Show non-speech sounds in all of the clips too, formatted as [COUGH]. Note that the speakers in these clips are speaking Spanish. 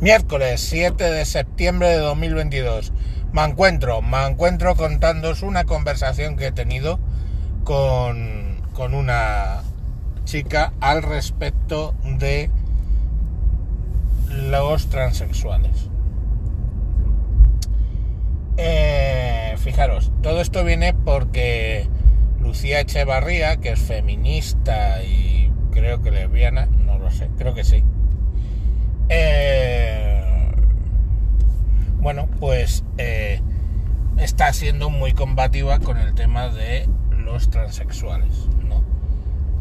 Miércoles 7 de septiembre de 2022. Me encuentro, me encuentro contándoos una conversación que he tenido con, con una chica al respecto de los transexuales. Eh, fijaros, todo esto viene porque Lucía Echevarría, que es feminista y creo que lesbiana, no lo sé, creo que sí. Eh, bueno, pues eh, está siendo muy combativa con el tema de los transexuales, ¿no?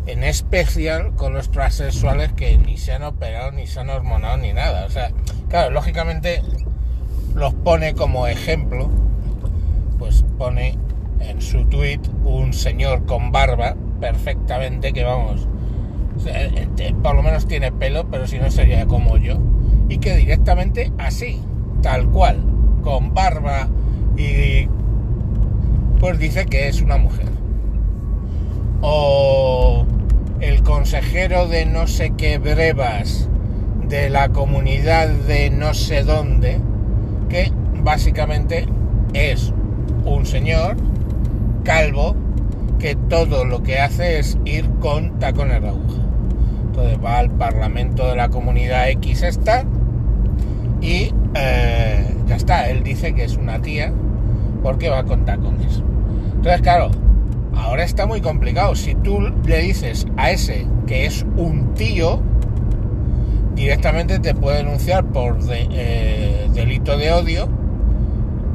En especial con los transexuales que ni se han operado, ni se han hormonado, ni nada. O sea, claro, lógicamente los pone como ejemplo, pues pone en su tweet un señor con barba perfectamente que vamos, por lo menos tiene pelo, pero si no sería como yo, y que directamente así, tal cual, con barba y pues dice que es una mujer. O el consejero de no sé qué brevas de la comunidad de no sé dónde, que básicamente es un señor calvo que todo lo que hace es ir con tacones de aguja. Entonces va al Parlamento de la Comunidad X esta y eh, ya está, él dice que es una tía porque va con tacones. Entonces, claro, ahora está muy complicado. Si tú le dices a ese que es un tío, directamente te puede denunciar por eh, delito de odio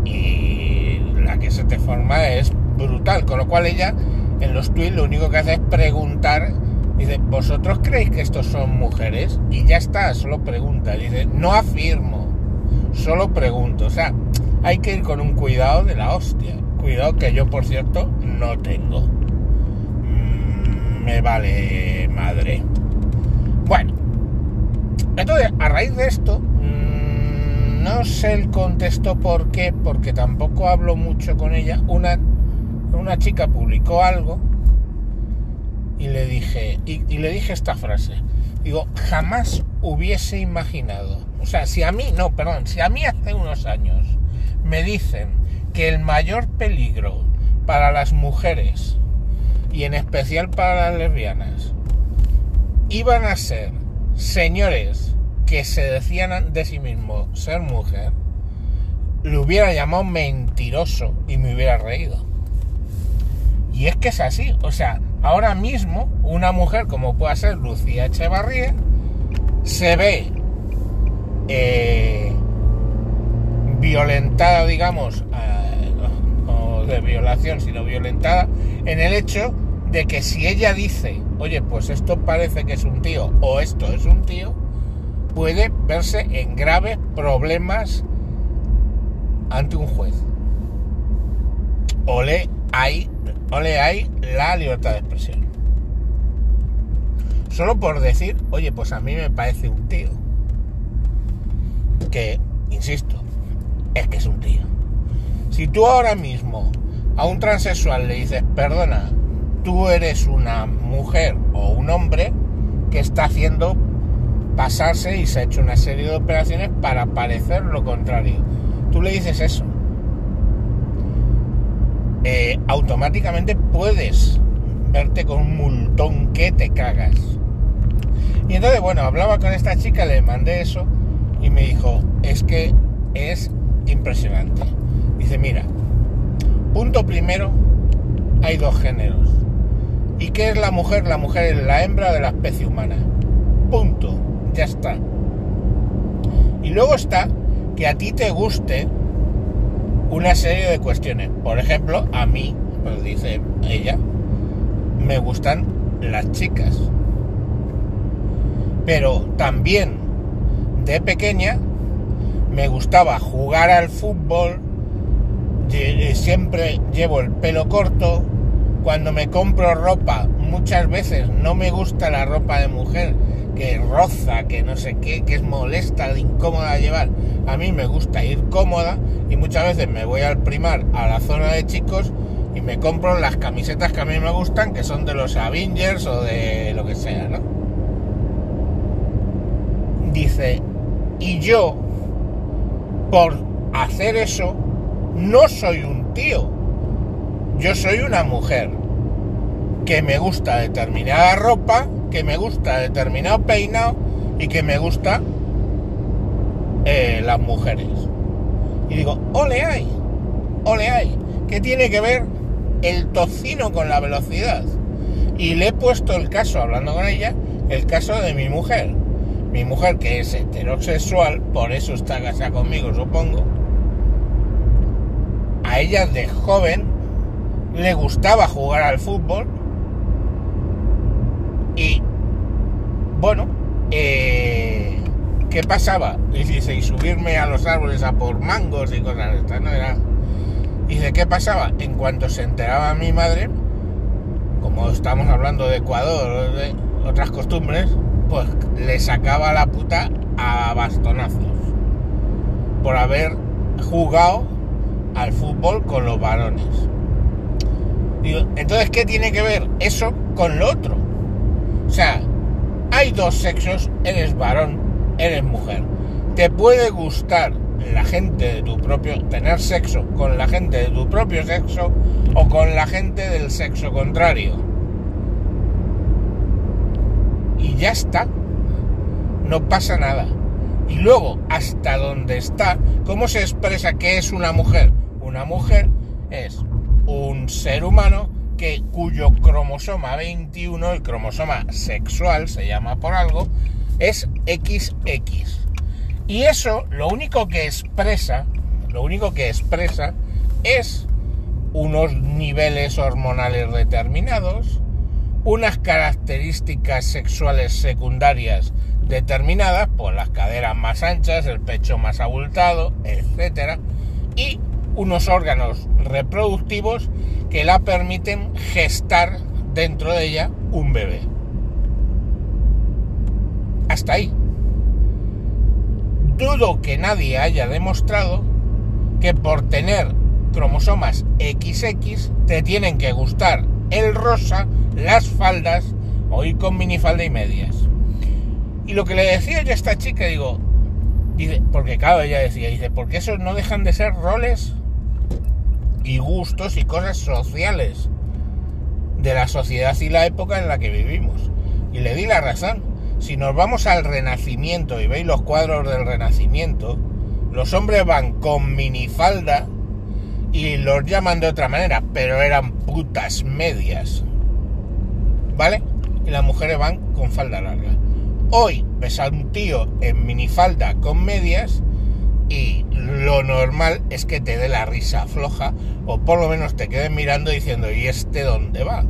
y la que se te forma es brutal. Con lo cual ella en los tweets lo único que hace es preguntar. Dice, ¿vosotros creéis que estos son mujeres? Y ya está, solo pregunta. Dice, no afirmo, solo pregunto. O sea, hay que ir con un cuidado de la hostia. Cuidado que yo, por cierto, no tengo. Mm, me vale madre. Bueno, entonces, a raíz de esto, mmm, no sé el contexto por qué, porque tampoco hablo mucho con ella. Una, una chica publicó algo y le dije, y le dije esta frase. Digo, jamás hubiese imaginado. O sea, si a mí, no, perdón, si a mí hace unos años me dicen que el mayor peligro para las mujeres y en especial para las lesbianas iban a ser señores que se decían de sí mismos ser mujer, le hubiera llamado mentiroso y me hubiera reído. Y es que es así, o sea, ahora mismo una mujer como pueda ser Lucía Echevarría se ve eh, violentada, digamos, eh, de violación, sino violentada en el hecho de que si ella dice, oye, pues esto parece que es un tío o esto es un tío, puede verse en graves problemas ante un juez. Ole hay, ole hay la libertad de expresión. Solo por decir, oye, pues a mí me parece un tío. Que, insisto, es que es un tío. Si tú ahora mismo a un transexual le dices, perdona, tú eres una mujer o un hombre que está haciendo pasarse y se ha hecho una serie de operaciones para parecer lo contrario. Tú le dices eso. Eh, automáticamente puedes verte con un multón que te cagas. Y entonces, bueno, hablaba con esta chica, le mandé eso y me dijo, es que es impresionante. Dice, mira, punto primero, hay dos géneros. ¿Y qué es la mujer? La mujer es la hembra de la especie humana. Punto. Ya está. Y luego está que a ti te guste una serie de cuestiones. Por ejemplo, a mí, pues dice ella, me gustan las chicas. Pero también de pequeña me gustaba jugar al fútbol, siempre llevo el pelo corto, cuando me compro ropa muchas veces no me gusta la ropa de mujer que roza, que no sé qué, que es molesta, incómoda de llevar. A mí me gusta ir cómoda y muchas veces me voy al primar a la zona de chicos y me compro las camisetas que a mí me gustan, que son de los Avengers o de lo que sea, ¿no? Dice, Y yo, por hacer eso, no soy un tío. Yo soy una mujer que me gusta determinada ropa, que me gusta determinado peinado y que me gusta eh, las mujeres. Y digo, ole hay, ole hay, ¿qué tiene que ver el tocino con la velocidad? Y le he puesto el caso, hablando con ella, el caso de mi mujer. Mi mujer que es heterosexual, por eso está casada conmigo, supongo. A ella de joven le gustaba jugar al fútbol. Y bueno, eh, ¿qué pasaba? Dice, y subirme a los árboles a por mangos y cosas de estas, ¿no? Era... Y dice, ¿qué pasaba? En cuanto se enteraba mi madre, como estamos hablando de Ecuador de otras costumbres, pues le sacaba la puta a bastonazos por haber jugado al fútbol con los varones. entonces, ¿qué tiene que ver eso con lo otro? O sea, hay dos sexos, eres varón, eres mujer. Te puede gustar la gente de tu propio, tener sexo con la gente de tu propio sexo o con la gente del sexo contrario. Y ya está. No pasa nada. Y luego, hasta donde está, ¿cómo se expresa que es una mujer? Una mujer es un ser humano que, cuyo cromosoma 21, el cromosoma sexual, se llama por algo, es XX. Y eso lo único que expresa, lo único que expresa es unos niveles hormonales determinados, unas características sexuales secundarias determinadas, por las caderas más anchas, el pecho más abultado, etc. Y unos órganos reproductivos que la permiten gestar dentro de ella un bebé. Hasta ahí. Dudo que nadie haya demostrado que por tener cromosomas XX te tienen que gustar el rosa, las faldas o ir con minifalda y medias. Y lo que le decía yo a esta chica, digo, porque claro, ella decía, dice, porque esos no dejan de ser roles y gustos y cosas sociales de la sociedad y la época en la que vivimos. Y le di la razón. Si nos vamos al Renacimiento y veis los cuadros del Renacimiento, los hombres van con minifalda y los llaman de otra manera, pero eran putas medias. ¿Vale? Y las mujeres van con falda larga. Hoy ves a un tío en minifalda con medias y lo normal es que te dé la risa floja o por lo menos te quedes mirando diciendo ¿y este dónde va?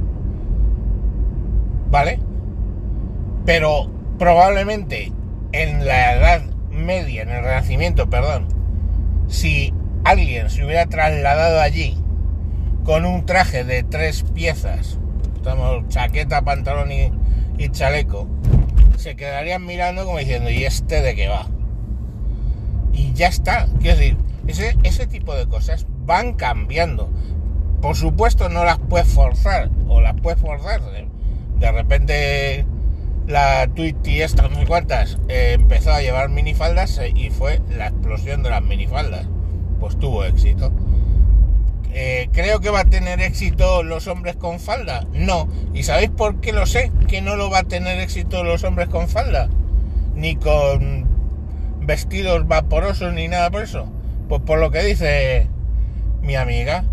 ¿Vale? Pero probablemente en la edad media, en el renacimiento, perdón, si alguien se hubiera trasladado allí con un traje de tres piezas, estamos chaqueta, pantalón y, chaleco, se quedarían mirando como diciendo ¿y este de qué va? y ya está. Quiero decir, ese, ese tipo de cosas van cambiando. Por supuesto no las puedes forzar, o las puedes forzar. De, repente la Twitty esta, no sé cuántas, eh, empezó a llevar minifaldas eh, y fue la explosión de las minifaldas. Pues tuvo éxito. Eh, ¿Creo que va a tener éxito los hombres con falda? No. ¿Y sabéis por qué lo sé? Que no lo va a tener éxito los hombres con falda. Ni con vestidos vaporosos ni nada por eso. Pues por lo que dice mi amiga.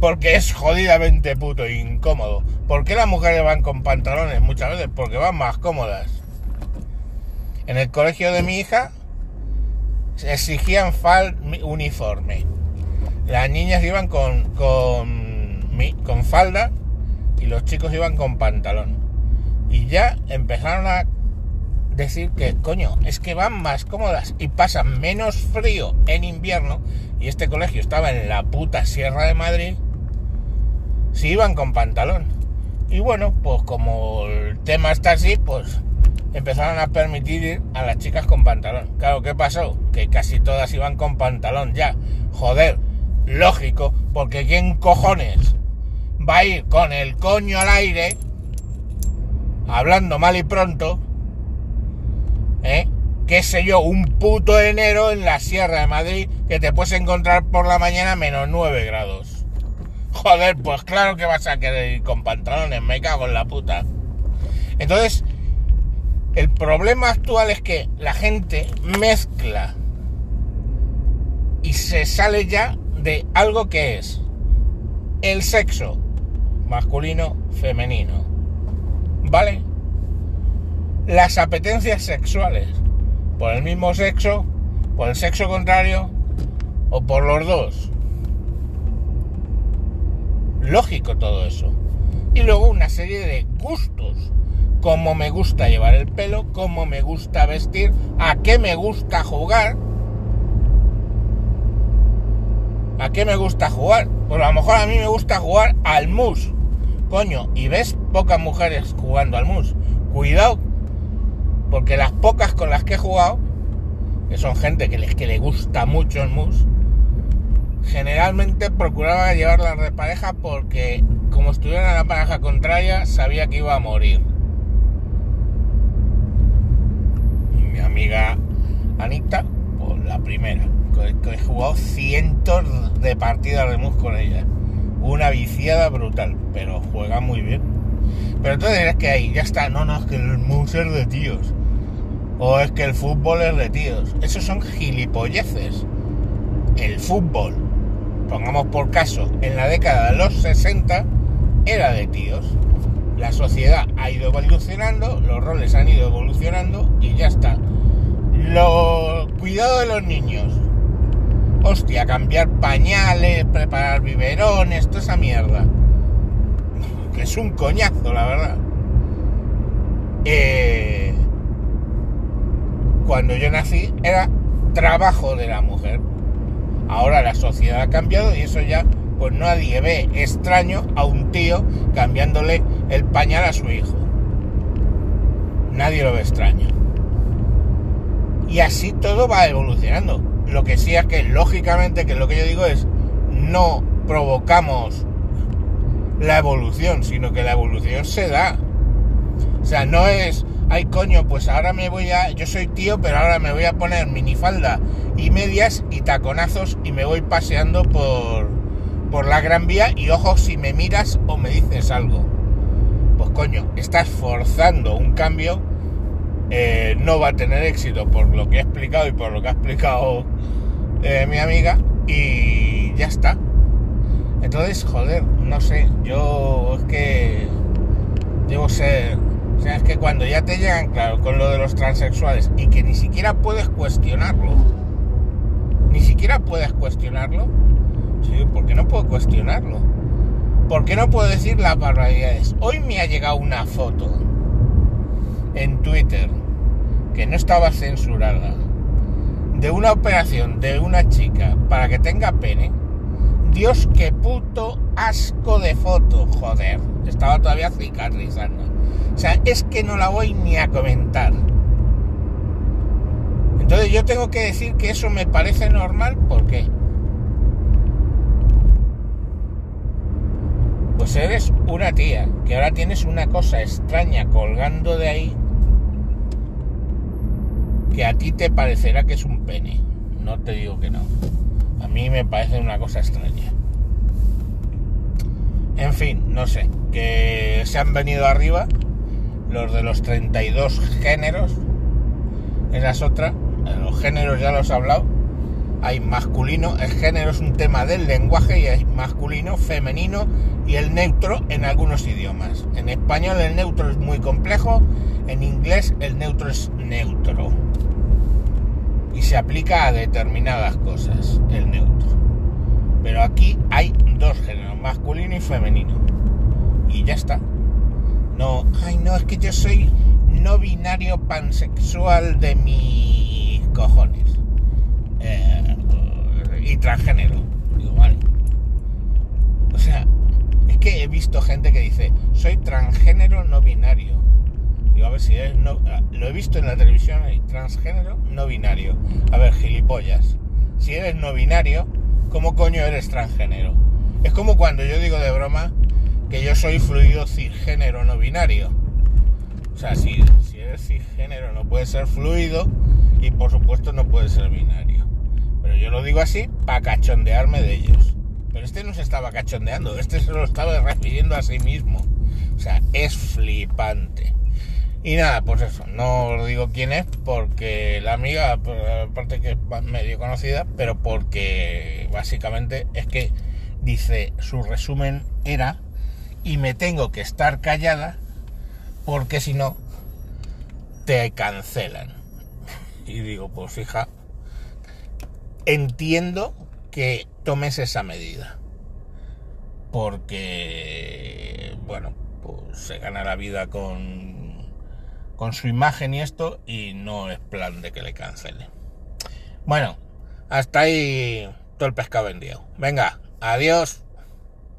Porque es jodidamente puto incómodo. ¿Por qué las mujeres van con pantalones muchas veces? Porque van más cómodas. En el colegio de mi hija exigían fal uniforme. Las niñas iban con, con, con falda y los chicos iban con pantalón. Y ya empezaron a decir que, coño, es que van más cómodas y pasan menos frío en invierno, y este colegio estaba en la puta Sierra de Madrid, si iban con pantalón. Y bueno, pues como el tema está así, pues empezaron a permitir ir a las chicas con pantalón. Claro, ¿qué pasó? Que casi todas iban con pantalón ya. Joder, lógico, porque ¿quién cojones va a ir con el coño al aire, hablando mal y pronto, ¿eh? qué sé yo, un puto enero en la Sierra de Madrid que te puedes encontrar por la mañana menos 9 grados. Joder, pues claro que vas a querer ir con pantalones, me cago en la puta. Entonces, el problema actual es que la gente mezcla y se sale ya de algo que es el sexo masculino, femenino. ¿Vale? Las apetencias sexuales por el mismo sexo, por el sexo contrario o por los dos. Lógico todo eso. Y luego una serie de gustos. Cómo me gusta llevar el pelo, cómo me gusta vestir, a qué me gusta jugar. ¿A qué me gusta jugar? Pues a lo mejor a mí me gusta jugar al mus. Coño, y ves pocas mujeres jugando al mus. Cuidado, porque las pocas con las que he jugado, que son gente que les que le gusta mucho el mus, generalmente procuraba llevarlas de pareja porque como estuviera en la pareja contraria, sabía que iba a morir. Mi amiga Anita, pues la primera, que he jugado cientos de partidas de mus con ella. Una viciada brutal, pero juega muy bien. Pero entonces es que ahí ya está, no, no, es que el mus es de tíos. O es que el fútbol es de tíos. Esos son gilipolleces. El fútbol, pongamos por caso, en la década de los 60 era de tíos. La sociedad ha ido evolucionando, los roles han ido evolucionando y ya está. Lo cuidado de los niños. Hostia, cambiar pañales, preparar biberones, toda esa mierda. [LAUGHS] Que es un coñazo, la verdad. Eh, cuando yo nací era trabajo de la mujer. Ahora la sociedad ha cambiado y eso ya, pues nadie ve extraño a un tío cambiándole el pañal a su hijo. Nadie lo ve extraño. Y así todo va evolucionando. Lo que sí es que, lógicamente, que lo que yo digo es, no provocamos la evolución, sino que la evolución se da. O sea, no es, ay coño, pues ahora me voy a, yo soy tío, pero ahora me voy a poner minifalda y medias y taconazos y me voy paseando por, por la Gran Vía y ojo si me miras o me dices algo. Pues coño, estás forzando un cambio, eh, no va a tener éxito por lo que he explicado y por lo que ha explicado eh, mi amiga y ya está. Entonces, joder, no sé, yo es que debo ser... O sea, es que cuando ya te llegan, claro, con lo de los transexuales y que ni siquiera puedes cuestionarlo, ni siquiera puedes cuestionarlo, sí, ¿por qué no puedo cuestionarlo? ¿Por qué no puedo decir las barbaridades? Hoy me ha llegado una foto en Twitter que no estaba censurada de una operación de una chica para que tenga pene. Dios, qué puto asco de foto, joder. Estaba todavía cicatrizando. O sea, es que no la voy ni a comentar. Entonces yo tengo que decir que eso me parece normal, ¿por qué? Pues eres una tía, que ahora tienes una cosa extraña colgando de ahí, que a ti te parecerá que es un pene. No te digo que no. A mí me parece una cosa extraña. En fin, no sé, que se han venido arriba los de los 32 géneros. Esa es otra. Los géneros ya los he hablado. Hay masculino, el género es un tema del lenguaje y hay masculino, femenino y el neutro en algunos idiomas. En español el neutro es muy complejo, en inglés el neutro es neutro. Y se aplica a determinadas cosas, el neutro. Pero aquí hay dos géneros, masculino y femenino. Y ya está. No, ay no, es que yo soy no binario pansexual de mis cojones. Eh, y transgénero. Digo, vale. O sea, es que he visto gente que dice, soy transgénero no binario. Digo, a ver si es no. Lo he visto en la televisión transgénero no binario. A ver, gilipollas. Si eres no binario, ¿cómo coño eres transgénero? Es como cuando yo digo de broma que yo soy fluido cisgénero no binario. O sea, si, si eres cisgénero no puedes ser fluido y por supuesto no puede ser binario. Pero yo lo digo así para cachondearme de ellos. Pero este no se estaba cachondeando, este se lo estaba refiriendo a sí mismo. O sea, es flipante. Y nada, pues eso, no os digo quién es porque la amiga, pues, aparte que es medio conocida, pero porque básicamente es que dice, su resumen era, y me tengo que estar callada porque si no, te cancelan. [LAUGHS] Y digo, pues fija, entiendo que tomes esa medida. Porque, bueno, pues se gana la vida con, con su imagen y esto y no es plan de que le cancele. Bueno, hasta ahí todo el pescado vendido. Venga, adiós.